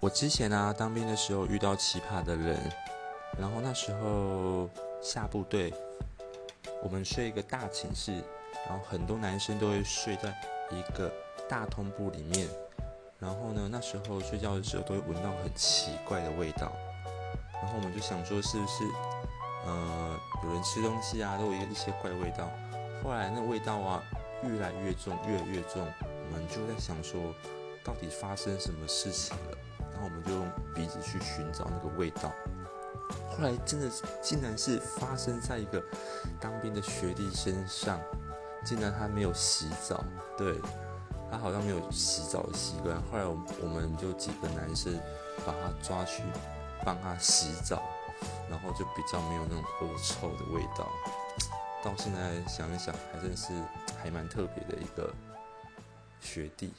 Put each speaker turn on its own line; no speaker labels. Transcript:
我之前啊当兵的时候遇到奇葩的人，然后那时候下部队，我们睡一个大寝室，然后很多男生都会睡在一个大通铺里面，然后呢那时候睡觉的时候都会闻到很奇怪的味道，然后我们就想说是不是呃有人吃东西啊都有一些怪味道，后来那味道啊越来越重越来越重，我们就在想说到底发生什么事情了。然后我们就用鼻子去寻找那个味道，后来真的竟然是发生在一个当兵的学弟身上，竟然他没有洗澡，对他好像没有洗澡的习惯。后来我我们就几个男生把他抓去帮他洗澡，然后就比较没有那种恶臭的味道。到现在想一想，还真是还蛮特别的一个学弟。